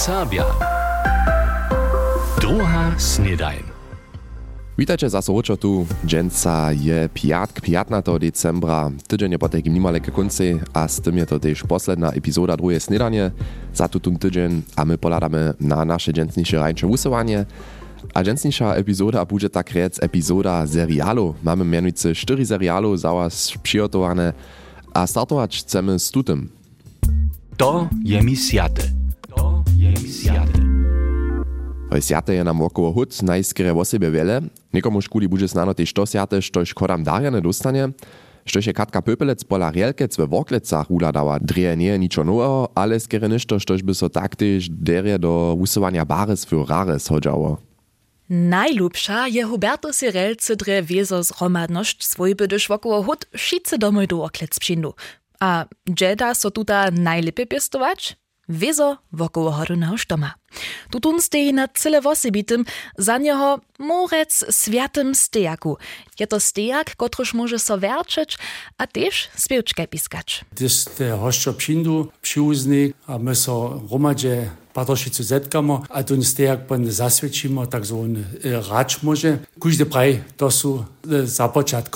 Serbia. Druga snedajn. Witajcie za sołoczo tu. Dżęca je piatk 15 decembra. Tydzień je potek nimale ke konci, a z tym je to też posledna epizoda drugie snedanie za tutun tydzień, a my poladamy na nasze dżęcniejsze rańcze usuwanie. A dżęcniejsza epizoda będzie tak rec epizoda serialu. Mamy mianujcy 4 serialu za was przygotowane, a startować chcemy z tutem. To je mi. Sjate je nam około hud najskore o siebie wiele. Nikomu škuli bude znano też to sjate, štož kodam darjane dostanie. Štož je Katka Pöpelec pola Rielkec we Woklecach uladała. Dreje nie niczo nowego, ale skere ništo, štož by so taktyż derje do usuwania bares für rares hodžało. Najlubsza je Huberto Sirelce dre wieso zhromadność swój bydysz wokoło hut wszyscy domoj do oklec przyjdą. A gdzie so tuta najlepiej piestować? Wiezo wokoło horunego sztoma. Tutun stoi na cyle wosebitym, za niego morec światym stejaku. Je to stejak, kotruż może so a też spiewczkę piskać. Gdyż te přindu, přiuzny, a my so romadže patrošicu zetkamo, a ten stejak pan zasvědčimo, tak zvon rač može. Kužde praj, to su e, započat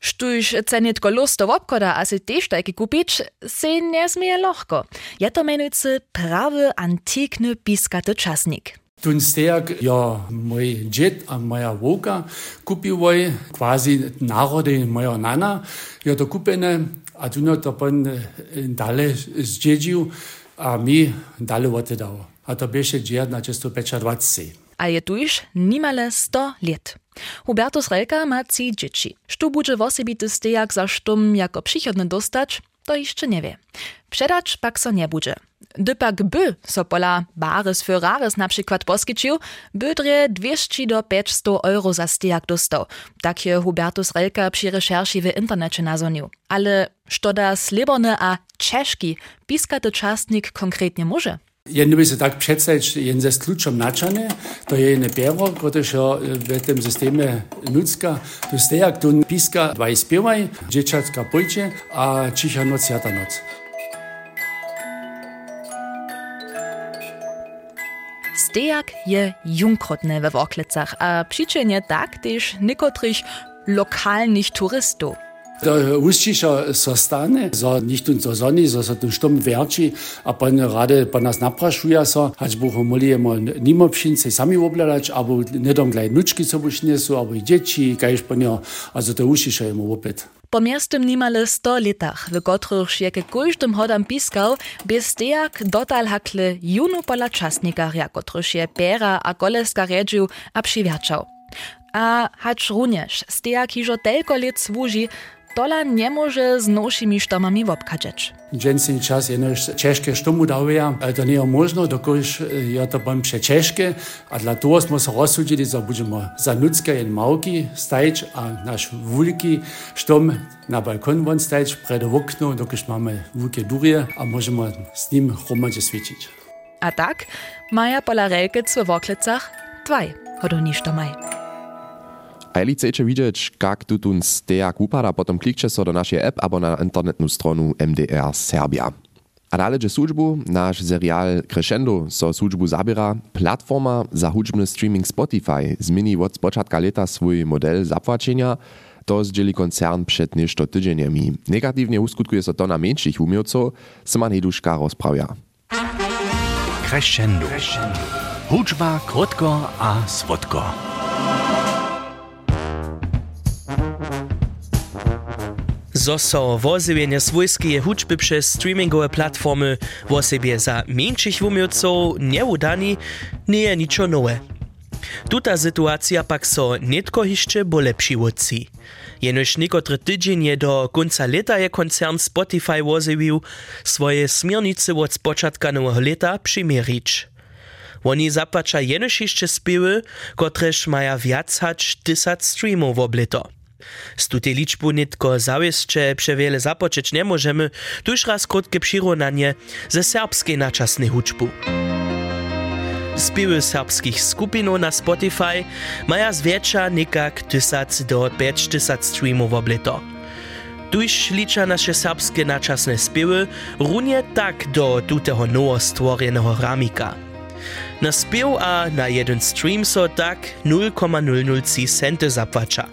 Štuješ cenit kolo s tovopkoda, a si tež taki kupič, se ne smije lahko. Je to menujce pravi antikni piskati časnik. Tun stejak jo moj džet a moja voka kupivoj, kvazi narode moja nana, jo to kupene, a tu to pon eh, dale zdjeđil, a mi dale votedavo. A to beše džet na često 25. A je tujš nimale 100 let. Hubertus Relka ma trzy dzieci. Sztu budże wosebity stejak za sztum jako przychodny dostać, to jeszcze nie wie. Przedać pak so nie budże. Dypak by so pola bares für rares na przykład poskiczył, by dre 200 do 500 euro za stejak dostał. Tak je Hubertus Relka przy recherchi w internecie nazonił. Ale što da slibony a czeszki piskaty czasnik konkretnie może? Jedno by se tak představiť, jen ze slučom načane, to je jedne pero, protože v tom systéme nucka, to stejak, tu píska dva zpěvaj, děčatka pojče a čicha noc, jata noc. Stejak je junkrotne we Woklecach, a przyczynie tak też niekotrych lokalnych turystów. To uščiša so stane, so nicht tun so sonni, so so tun stum verči, a pan rade pa nas naprašuja so, hač boho molijemo nimo pšince sami obladać, abo nedom glej nučki so bušnesu, abo i dzieci, kajž pan jo, also to uščiša jemu opet. Po miastem nimale 100 letach, w których je ke każdym hodam piskał, bez stejak dotal hakle junu pola czasnika, jako je pera a koleska redził a przywiaczał. A hacz również stejak hižo telko let służy, tola nie może z nowymi sztomami wobkadzeć. Dženci čas jenož češke štomu davija, to nie je možno, dokož je to pan pše češke, a dla toho smo se rozsudili, da budemo za nutske in mauki stajč, a naš veliki štom na balkon von stajč pred okno, dokož máme velike durje, a možemo s njim hromadže svičiť. A tak maja pola relkec w Woklecach dwaj hodowni sztomaj. A jeśli chcecie widzieć, jak tutun stejak upada, potom klikcie so do naszej app albo na internetną stronę MDR Serbia. A dalej służbu, nasz serial Crescendo so służbu zabiera, platforma za hudźbny streaming Spotify zmieni od spočatka leta swój model zapłacienia, to zdzieli koncern przed ništo tydzieniami. Negatywnie uskutkuje so to na mniejszych umiejców, Syman Heduszka rozprawia. Crescendo. Hudźba krótko a słodko. Zo so wozywienie swojskie hudźby przez streamingowe platformy wo sobie za mniejszych umiejców nie udani, nie je niczo nowe. Tuta sytuacja pak so netko jeszcze bole przyłodzi. Jenoż niekotry tydzień je do końca leta je koncern Spotify wozywił swoje smiernice od spočatka nowego leta przymierzyć. Oni zapłaca jenoż jeszcze spiewy, kotreż maja wiac hać tysiąc streamów w. Z tutej liczbu nitko zawieszcze przewiele zapoczeć nie możemy, tuż raz krótkie przyrównanie ze serbskiej naczasnej hudźbu. Spiewy serbskich skupinów na Spotify mają zwiecza nikak 1000 do 5000 streamów w obleto. Tuž liča naše serbskie načasne spiewy runie tak do tutego nowo stworjenego ramika. Na spiew a na jeden stream so tak 0,003 centy zapłacza.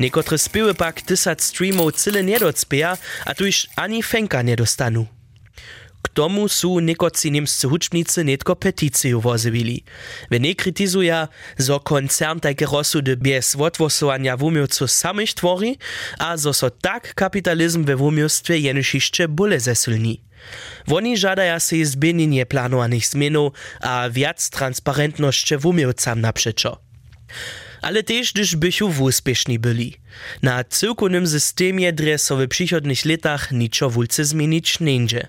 Niekotre spiewy pak 1000 streamów cyle nie docpieja, a tuż ani fenka nie dostanu. K tomu su niekoci niemscy hučbnicy netko peticiju vozivili. Ve ne kritizuja, zo koncern tajke rozsudy bez odwosovanja wumiowcu samych tvori, a zo so tak kapitalizm we wumiowstwie jenyšišće bule zesilni. Woni żadaja se zbienienie planowanych zmienów, a wiac transparentności wumiowcam naprzeczo. Ale też, gdyż bychu wuspieszni byli. Na cyrkunym systemie dresowy przychodnych latach niczo wulce zmienić nie idzie.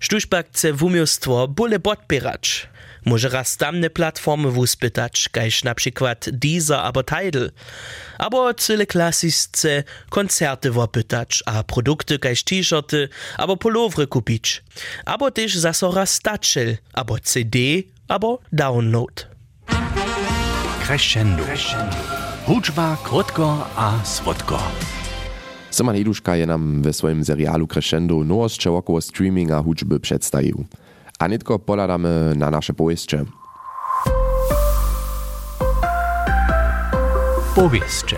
Štužpak chce wumiostwo bóle podpierać. Może raz tamne platformy wuspytać, kajż na przykład Deezer albo Tidal. Albo cyle klasisce koncerty wopytać, a produkty kajż t-shirty albo pulowry kupić. Albo też zasora staczel, albo CD, albo download. Crescendo. Huczba krótko a słodko. Simon Iduška je nam we swoim serialu Crescendo nowości około streaminga hudźby przedstawił. A nitko poladamy na nasze powieście. Powieście.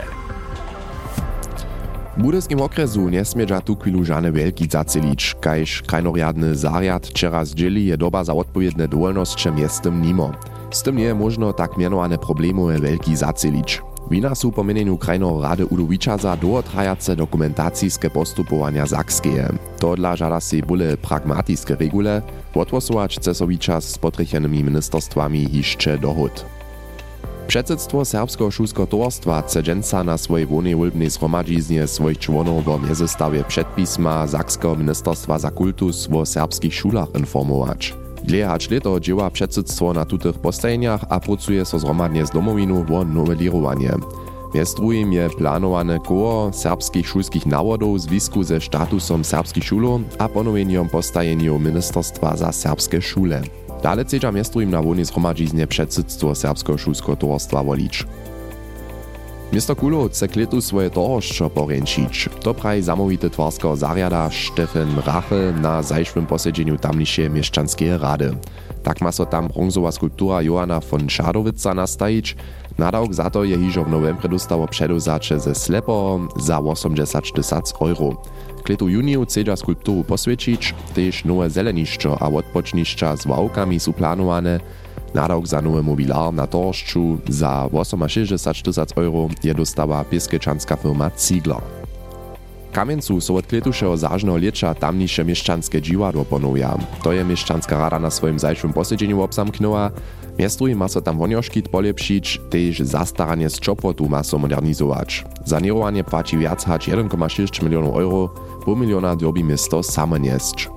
W budyskim okresu nie smieđa tu chwilu żane wielki zacelić, kajż krajnorjadny zariad wczera zdzieli je doba za odpowiedne dowolnosće miestem nimo. Z tym je možno tak mianowane problemowe wielki zacelić. Wina su po meneniu krajno Rady Udowičaza długotrajace dokumentacijske postupowania zakskeje. To dla żada si bóle pragmatiske regule, odwosować czas z potrychanymi ministerstwami jeszcze dohód. Předsedstvo Serbskiego šulskiego towarstwa chce dżęca na swojej wolnej wólbnej zgromadziznie swoich członów o międzystawie przedpisma Sakskiego Ministerstwa za Kultus o serbskich szulach informować. Dlejać leto dzieła przedsedztwo na tutych postajeniach a pracuje so zhromadnie z domowinu o nowelirowanie. Między drugim je planowane koło serbskich szulskich nawodów w związku ze statusom serbskich szulów a ponowieniem postajeniu Ministerstwa za serbskie szule. Dale chcedza między drugim na wolnej zgromadziznie przedsedztwo Serbskiego szulskiego towarstwa wolić. Mr. Kulo chce kletu swoje tohošćo poręčić. To praji zamówity twarskiego zariada Stefan Rachel na zajszłym posiedzeniu tamniejszej mieszczanskie rady. Tak ma so tam bronzowa skulptura Johanna von Schadowica nastajić. Nadawk za to je hižo w novembre dostało przeduzacze ze slepo za 80 tysac euro. Kletu juniju chcedza skulpturu poswiecić, też nowe zelenišćo a odpocznišća z wałkami su planowane, Nadawk za nowy mobilar na torszczu za 68 tysac euro je dostała pieskečanská firma Ziegler. Kamieńcu so od kletušeho zážneho lieča tamniše mieszczanskie dziwadło ponowia. To je mieszczanska rada na swoim zajszym posiedzeniu obsamknęła. Miastruj ma so tam wonioškit polepšić, tež zastaranie z čopwotu ma so modernizować. Sanerowanie płaci wiac hać 1,6 milionów euro, pół miliona derbi miasto same niesć.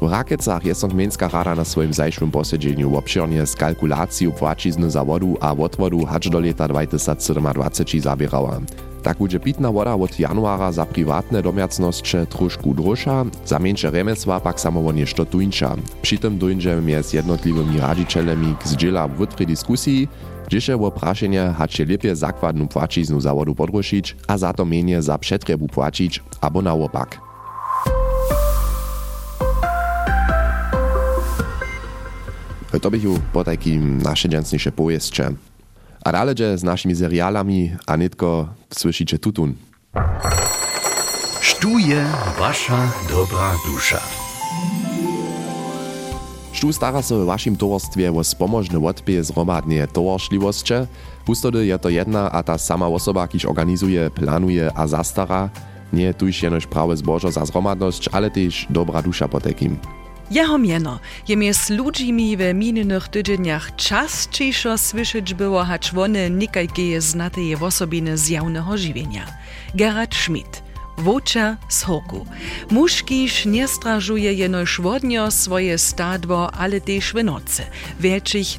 W Rakecach je Sągmieńska rada na swoim zajszłym posiedzeniu obširnie z kalkulacją płacizny za wodu a odwodu hacz do leta 2027 zabierała. Tak będzie pitna woda od januara za prywatne domiacnosće trošku droższa, za mniejsze remesła pak samo nešto tuńcza. Przy tym dojdzie między jednotliwymi radzicielami zdziela w wytrej dyskusji, gdzieś o praszenie hacie lepiej zakładną płaciznu za wodu podroszyć, a za to mniej za przetrebu płacić, albo naopak. To bych po takim nasze dżęsniejsze powieście. A dalej z naszymi serialami, a nitko słyszycie tutun. Štuje wasza dobra dusza. Štu stara so w waszym towarstwie o spomożny odpie zhromadnie towarstliwosće. Pustody je to jedna a ta sama osoba, kiż organizuje, planuje a zastara. Nie tuż jenož prawe zbożo za zhromadność, ale też dobra dusza po takim. Jeho mieno je mjez ludźmi w minionych tydzieniach częściejszo słyszeć było, hacz one nikajkie znateje osobiny z jawnego żywienia. Gerard Schmidt, Woča z Hoku. Muškiš nie stražuje jenož vodnjo swoje stadwo, ale też w nocy.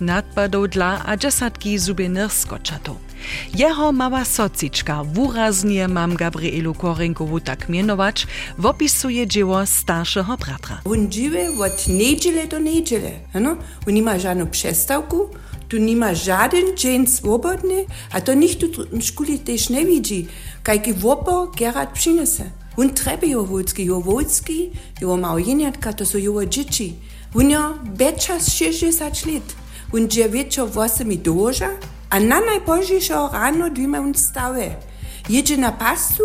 Nadpadów dla a dziesiątki zubienych skoczatów. Jeho mała sociczka, wyraźnie mam Gabrielu Korenkowu tak mianować, opisuje dzieło starszego bratra. On żyje od niedziele do niedziele. No? On nie ma żadną tu nima żaden dzień swobodny, a to nikt w szkole też nie widzi, kajki wopo Gerard przynese. On treba jo wódzki, jo wódzki, jo małżeniatka, to są jo dzieci. On jo beczas 60 lat. On dzieje wieczor 8 doża, a na najpóźniejszą rano dwima on stałe. Jedzie na pastu,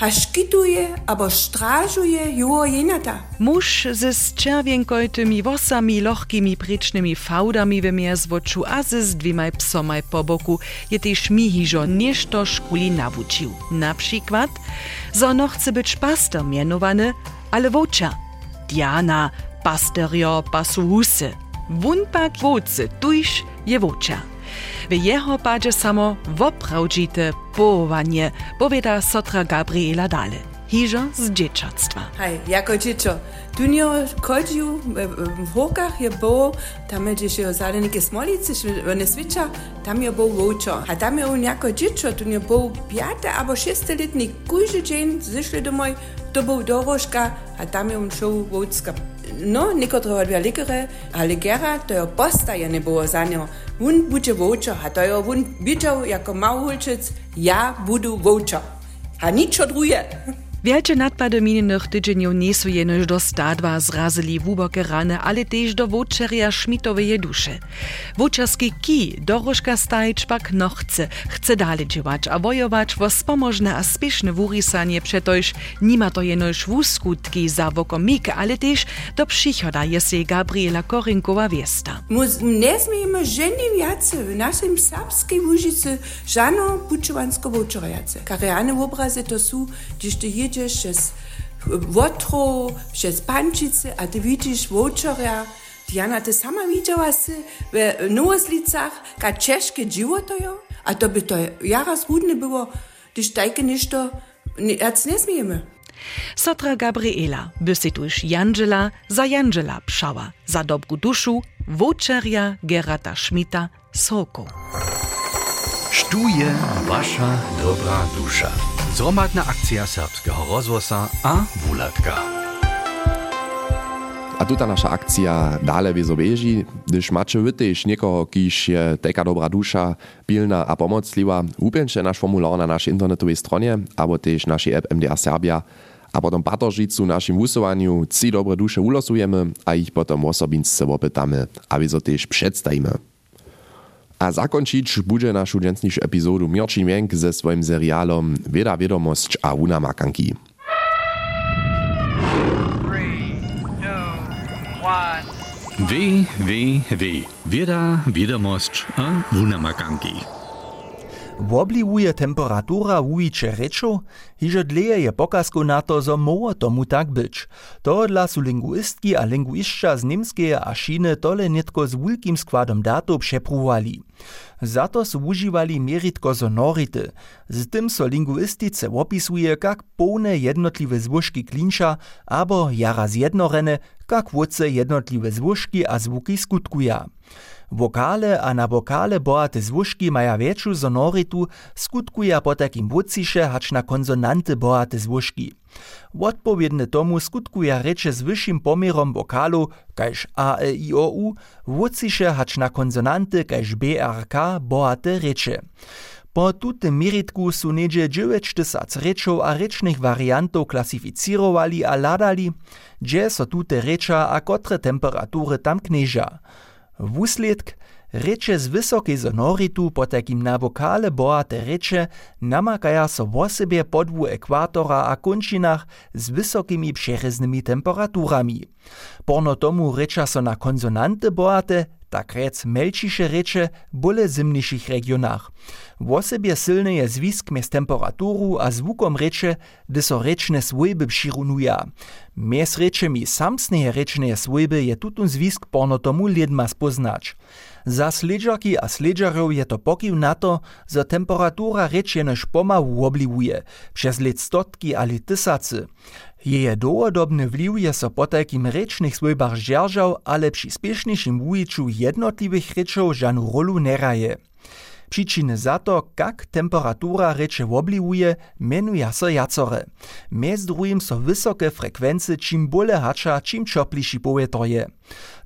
a szkituje abo strażuje jo jenata. Muž ze czerwienkojtymi wosami, lochkimi prycznymi fałdami wymiar z woczu, a ze z dwimaj psomaj po boku je też mi hižo nieszto szkuli nawuczył. Na przykład, że ono chce być pastor mianowany, ale wocza. Diana, pasterio, pasu husy. Wun pak wocy, tuż je wocza. W jeho padzie samo woprawdzite powołanie, powiada Sotra Gabriela Dale. Hižo z dzieciactwa. Hej, jako dziecko. Tu nie chodził w hokach, je było, tam gdzieś je zalenike smolicy, one switcha, tam je był wołczo. A tam je on jako dziecko, tu nie był piąty albo szóstoletni, każdy dzień zeszli domoj, to był dorożka, a tam je on szł wołcka. No, niektóre odbia lekere, ale gera, to je postaje nie było za nią. On będzie wołczo, a to je on widział jako małolczyc, ja budu wołczo. A nic odruje. Wielkie nadpady minionych tydzieniów nie są jenoż do stadwa zrazili wuboke rany, ale też do wočeria Schmidtowej duszy. Wočerski kij dorożka stajć pak no chce, chce dalej działać, a wojować wo spomożne a spieszne wurisanie przetoż nima to jenoż wuskutki za wokomik, ale też do przychoda jest jej Gabriela Korinkowa wiesta. Nie zmiejemy żeni wiacy w naszym serbskiej Łużycy żano puczowansko wočeriace. Kariane obrazy to są, gdyż ty jedziesz przez Wotro, przez Pančice, a ty widzisz wočeria, Diana, ty sama widziała si w Nowoslicach, ka dziwo to jo? A to by to jaraz hudne było, gdyż tajke ništo, jac nie zmiejemy. Sotra Gabriela by si tuż Janżela za Janżela pszała, za dobru duszu wočeria Gerata Schmidta Soko. Štuje wasza dobra dusza. Zromadna akcja serbskiego rozwosa a wulatka. A tuta nasza akcja dale wiezobeži, gdyż macie wy też niekoho, kiż je taka dobra dusza, pilna a pomocliwa, upięcie nasz formular na naszej internetowej stronie, albo też naszej app MDR Serbia, a potom patoržicu našim wusowaniu trzy dobre dusze ulosujemy, a ich potom osobince opytamy, a so też przedstawimy. A zakończyć bude naszą dżęsniejszą epizodu Mirčin Mienk ze swoim serialom Wieda Wiadomość a Una Makanki. Wie, wie, wie. Wieda, wiadomość a wunamakanki. Wobliwuje temperatura wujiče rečo, hižo dleje je pokazko na to, zo moło tomu tak być. Tohodla su linguistki a linguistka z Nimskeje a Šine tole netko z wulkim składom datów przepruwali. Za to su używali meritko sonority. Z tym so linguistice opisuje, jak pełne jednotliwe zvuški klinča, abo jara zjednorene, jak wódce jednotliwe zvuški a zvuki skutkuja. Wokale a na wokale boate zvuški maja większą sonoritu, skutkuja po takim wódcisze hacz na konsonanty boate zvuški. Odpowiedne tomu skutkuja reče z wyższym pomierom wokalu, kaž A, E, I, O, U, wódcisze hacz na konsonanty kaž B, R, K boate reče. Po tutym meritku su niedzie 9 rečov a rečnych wariantów klasificirowali a ladali, gdzie so tute recza a kotre temperatury tam knieża. Wusledk reče z wysokiej sonoritu po takim na wokale boate reče namakaja so w sobie podwu ekwatora a wysokimi przereznymi temperaturami. Porno tomu recza so na konsonanty boate, tak rec melčiše reče bole zimniejszych regionach. W sobie silny je zwisk mez temperaturu a zvukom reče, gdy so rečne swojby přirunuja. Mez rečemi samsneje rečne swojby je tutun zwisk porno tomu lidma spoznać. Za sledžarki a sledžarov je to pokiv na to, że temperatura reč jenož pomału obliwuje, przez let stotki ali. Jeje długodobny wliw je so po takim rečnych swojbach zdzierżał, ale przy spieszniejszym wujiczu jednotliwych rečov żanu rolu neraje. Przyczyny za to, jak temperatura recze obliwuje, menuja so jacore. Mez drugim so wysokie frekwencje czym bole hacza, czym ciopliši powietor je.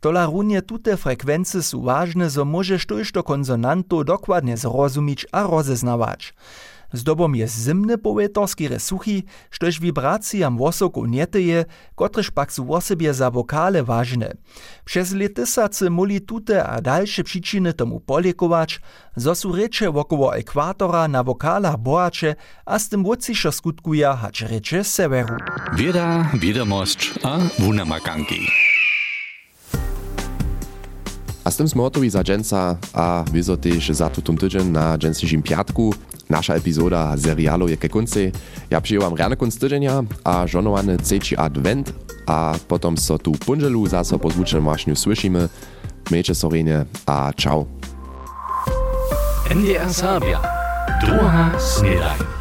Tola runie tute frekwencje są ważne, so możesz to konsonantu dokładnie zrozumieć a rozeznawać. Zdobom je zimne powietorski resuchy, štož vibracijam wosoku nietyje, kotrež pak su wosebie za wokale ważne. Przez letysacy muli tute a dalsze przyczyny tomu poliekować, zo su recze wokoło ekwatora na wokalach bohacze, a z tym wocišo skutkuja hać recze severu. Wieda, wiadomość a wunamakanki. A z tym smortowi za dżęca a wizo też za tutun tydzień na dżęsniejszym piatku. Nasza epizoda serialu je ke konci. Ja przyjęłam rane konc tydzienia a żonowany trzeci advent, a potom so tu punżelu zaso po zvučenom mašňu słyšimy. Miejcie sorenie a ciao. NDR Sabia. Druga snedaj.